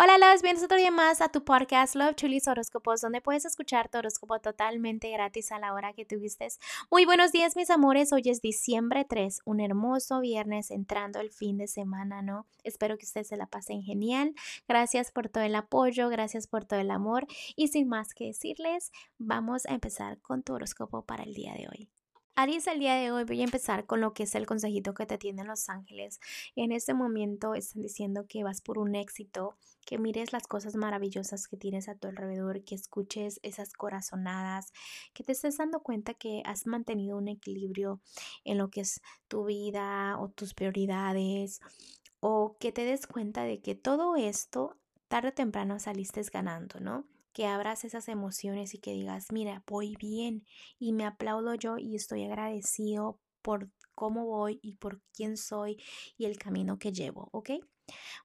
Hola, los bienvenidos otro día más a tu podcast Love Chulis Horóscopos, donde puedes escuchar tu horóscopo totalmente gratis a la hora que tuviste. Muy buenos días, mis amores. Hoy es diciembre 3, un hermoso viernes entrando el fin de semana, ¿no? Espero que ustedes se la pasen genial. Gracias por todo el apoyo, gracias por todo el amor. Y sin más que decirles, vamos a empezar con tu horóscopo para el día de hoy. Aries, el día de hoy voy a empezar con lo que es el consejito que te tienen los ángeles. En este momento están diciendo que vas por un éxito, que mires las cosas maravillosas que tienes a tu alrededor, que escuches esas corazonadas, que te estés dando cuenta que has mantenido un equilibrio en lo que es tu vida o tus prioridades, o que te des cuenta de que todo esto tarde o temprano saliste ganando, ¿no? Que abras esas emociones y que digas, mira, voy bien y me aplaudo yo y estoy agradecido por cómo voy y por quién soy y el camino que llevo, ¿ok?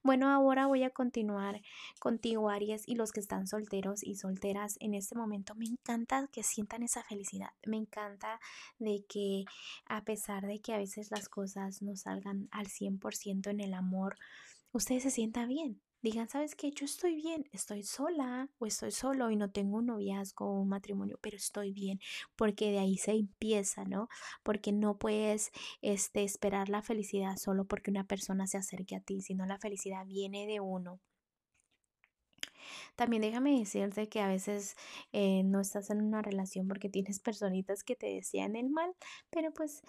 Bueno, ahora voy a continuar contigo, Aries, y los que están solteros y solteras en este momento. Me encanta que sientan esa felicidad. Me encanta de que a pesar de que a veces las cosas no salgan al 100% en el amor, ustedes se sientan bien digan, ¿sabes qué? Yo estoy bien, estoy sola o estoy solo y no tengo un noviazgo o un matrimonio, pero estoy bien, porque de ahí se empieza, ¿no? Porque no puedes este, esperar la felicidad solo porque una persona se acerque a ti, sino la felicidad viene de uno. También déjame decirte que a veces eh, no estás en una relación porque tienes personitas que te desean el mal, pero pues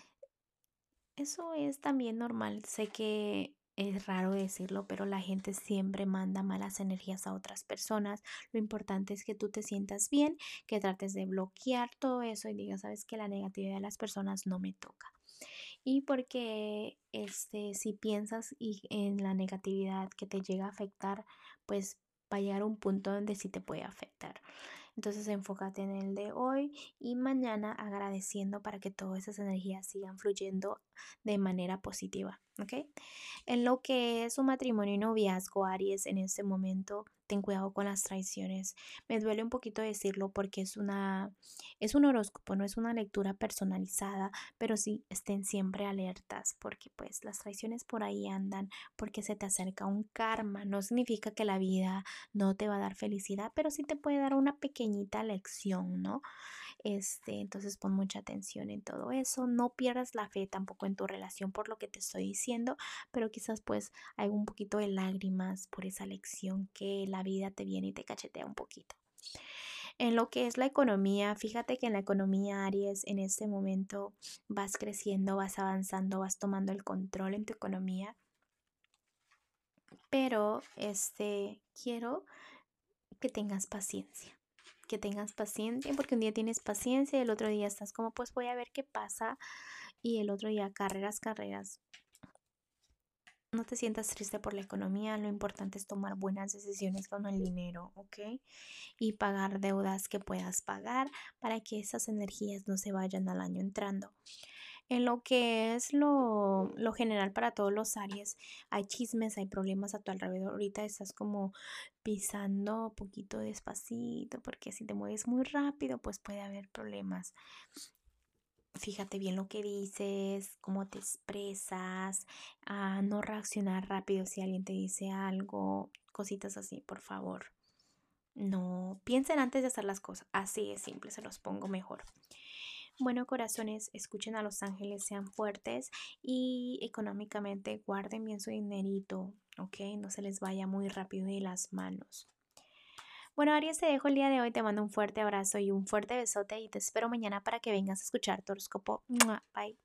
eso es también normal. Sé que es raro decirlo, pero la gente siempre manda malas energías a otras personas. Lo importante es que tú te sientas bien, que trates de bloquear todo eso y digas, sabes que la negatividad de las personas no me toca. Y porque este, si piensas y en la negatividad que te llega a afectar, pues va a llegar un punto donde sí te puede afectar. Entonces enfócate en el de hoy y mañana agradeciendo para que todas esas energías sigan fluyendo de manera positiva, ¿ok? En lo que es un matrimonio y noviazgo, Aries, en este momento cuidado con las traiciones. Me duele un poquito decirlo porque es una es un horóscopo, no es una lectura personalizada, pero sí estén siempre alertas porque pues las traiciones por ahí andan porque se te acerca un karma. No significa que la vida no te va a dar felicidad, pero sí te puede dar una pequeñita lección, ¿no? Este, entonces pon mucha atención en todo eso. No pierdas la fe tampoco en tu relación por lo que te estoy diciendo, pero quizás pues hay un poquito de lágrimas por esa lección que la vida te viene y te cachetea un poquito. En lo que es la economía, fíjate que en la economía Aries en este momento vas creciendo, vas avanzando, vas tomando el control en tu economía. Pero este quiero que tengas paciencia que tengas paciencia, porque un día tienes paciencia y el otro día estás como, pues voy a ver qué pasa, y el otro día carreras, carreras. No te sientas triste por la economía, lo importante es tomar buenas decisiones con el dinero, ¿ok? Y pagar deudas que puedas pagar para que esas energías no se vayan al año entrando. En lo que es lo, lo, general para todos los Aries, hay chismes, hay problemas a tu alrededor. Ahorita estás como pisando poquito despacito, porque si te mueves muy rápido, pues puede haber problemas. Fíjate bien lo que dices, cómo te expresas, a no reaccionar rápido si alguien te dice algo, cositas así, por favor. No, piensen antes de hacer las cosas. Así es simple, se los pongo mejor. Bueno, corazones, escuchen a los ángeles, sean fuertes y económicamente guarden bien su dinerito, ¿ok? No se les vaya muy rápido de las manos. Bueno, Aries, te dejo el día de hoy. Te mando un fuerte abrazo y un fuerte besote y te espero mañana para que vengas a escuchar tu horóscopo. Bye.